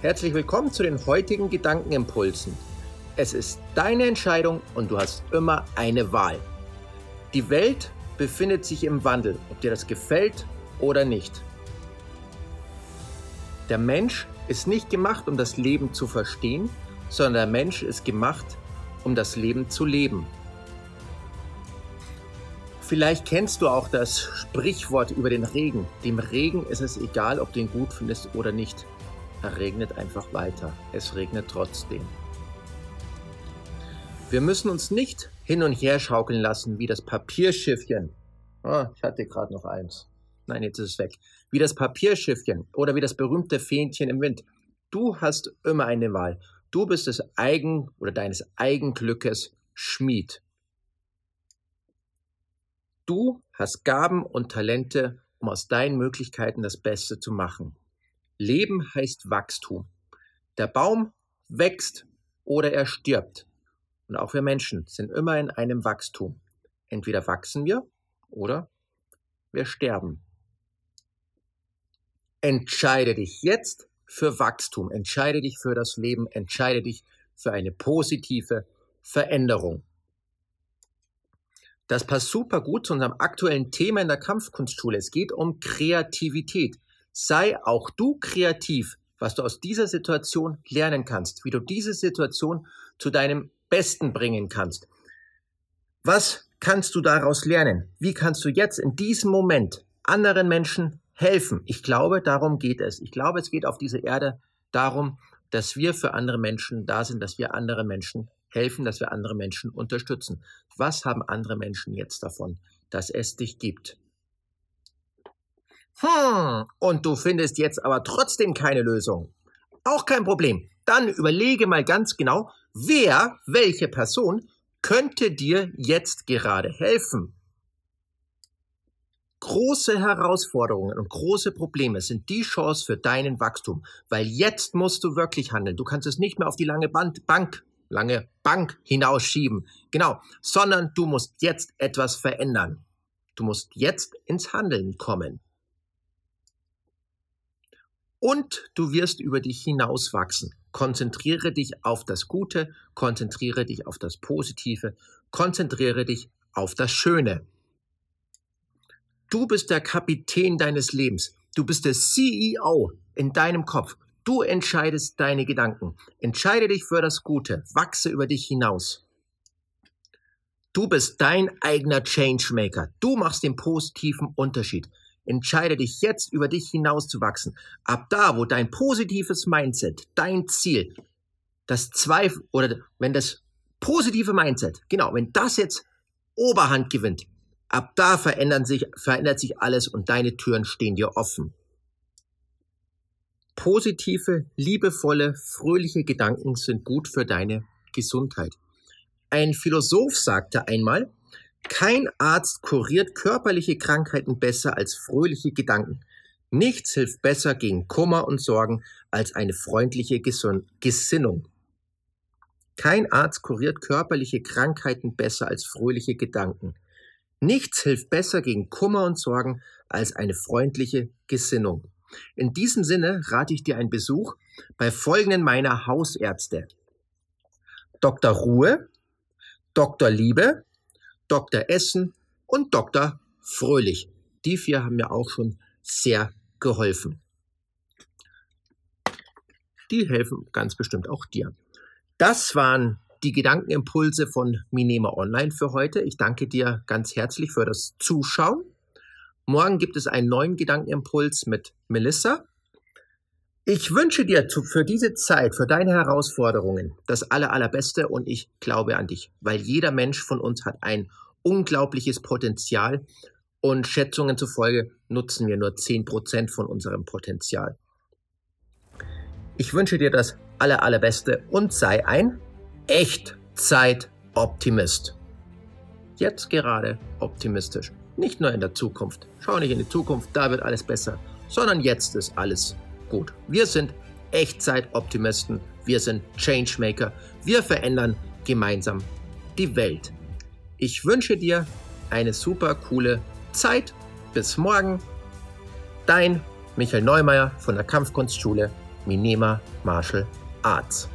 Herzlich willkommen zu den heutigen Gedankenimpulsen. Es ist deine Entscheidung und du hast immer eine Wahl. Die Welt befindet sich im Wandel, ob dir das gefällt oder nicht. Der Mensch ist nicht gemacht, um das Leben zu verstehen, sondern der Mensch ist gemacht, um das Leben zu leben. Vielleicht kennst du auch das Sprichwort über den Regen. Dem Regen ist es egal, ob du ihn gut findest oder nicht. Regnet einfach weiter. Es regnet trotzdem. Wir müssen uns nicht hin und her schaukeln lassen wie das Papierschiffchen. Oh, ich hatte gerade noch eins. Nein, jetzt ist es weg. Wie das Papierschiffchen oder wie das berühmte Fähnchen im Wind. Du hast immer eine Wahl. Du bist des Eigen oder deines Eigenglückes Schmied. Du hast Gaben und Talente, um aus deinen Möglichkeiten das Beste zu machen. Leben heißt Wachstum. Der Baum wächst oder er stirbt. Und auch wir Menschen sind immer in einem Wachstum. Entweder wachsen wir oder wir sterben. Entscheide dich jetzt für Wachstum, entscheide dich für das Leben, entscheide dich für eine positive Veränderung. Das passt super gut zu unserem aktuellen Thema in der Kampfkunstschule. Es geht um Kreativität. Sei auch du kreativ, was du aus dieser Situation lernen kannst, wie du diese Situation zu deinem Besten bringen kannst. Was kannst du daraus lernen? Wie kannst du jetzt in diesem Moment anderen Menschen helfen? Ich glaube, darum geht es. Ich glaube, es geht auf dieser Erde darum, dass wir für andere Menschen da sind, dass wir andere Menschen helfen, dass wir andere Menschen unterstützen. Was haben andere Menschen jetzt davon, dass es dich gibt? Hm, und du findest jetzt aber trotzdem keine Lösung. Auch kein Problem. Dann überlege mal ganz genau, wer, welche Person könnte dir jetzt gerade helfen. Große Herausforderungen und große Probleme sind die Chance für deinen Wachstum, weil jetzt musst du wirklich handeln. Du kannst es nicht mehr auf die lange Band, Bank lange Bank hinausschieben. Genau, sondern du musst jetzt etwas verändern. Du musst jetzt ins Handeln kommen. Und du wirst über dich hinauswachsen. Konzentriere dich auf das Gute, konzentriere dich auf das Positive, konzentriere dich auf das Schöne. Du bist der Kapitän deines Lebens. Du bist der CEO in deinem Kopf. Du entscheidest deine Gedanken. Entscheide dich für das Gute. Wachse über dich hinaus. Du bist dein eigener Changemaker. Du machst den positiven Unterschied. Entscheide dich jetzt über dich hinaus zu wachsen. Ab da, wo dein positives Mindset, dein Ziel, das Zweifel oder wenn das positive Mindset, genau, wenn das jetzt Oberhand gewinnt, ab da verändern sich, verändert sich alles und deine Türen stehen dir offen. Positive, liebevolle, fröhliche Gedanken sind gut für deine Gesundheit. Ein Philosoph sagte einmal, kein Arzt kuriert körperliche Krankheiten besser als fröhliche Gedanken. Nichts hilft besser gegen Kummer und Sorgen als eine freundliche Gesinnung. Kein Arzt kuriert körperliche Krankheiten besser als fröhliche Gedanken. Nichts hilft besser gegen Kummer und Sorgen als eine freundliche Gesinnung. In diesem Sinne rate ich dir einen Besuch bei folgenden meiner Hausärzte. Dr. Ruhe, Dr. Liebe, Dr. Essen und Dr. Fröhlich. Die vier haben mir auch schon sehr geholfen. Die helfen ganz bestimmt auch dir. Das waren die Gedankenimpulse von Minema Online für heute. Ich danke dir ganz herzlich für das Zuschauen. Morgen gibt es einen neuen Gedankenimpuls mit Melissa. Ich wünsche dir für diese Zeit, für deine Herausforderungen das aller, allerbeste und ich glaube an dich, weil jeder Mensch von uns hat ein unglaubliches Potenzial und Schätzungen zufolge nutzen wir nur 10% von unserem Potenzial. Ich wünsche dir das aller, allerbeste und sei ein Echtzeit-Optimist. Jetzt gerade optimistisch. Nicht nur in der Zukunft. Schau nicht in die Zukunft, da wird alles besser, sondern jetzt ist alles gut. Wir sind Echtzeit-Optimisten, wir sind Changemaker, wir verändern gemeinsam die Welt. Ich wünsche dir eine super coole Zeit. Bis morgen. Dein Michael Neumeier von der Kampfkunstschule Minema Martial Arts.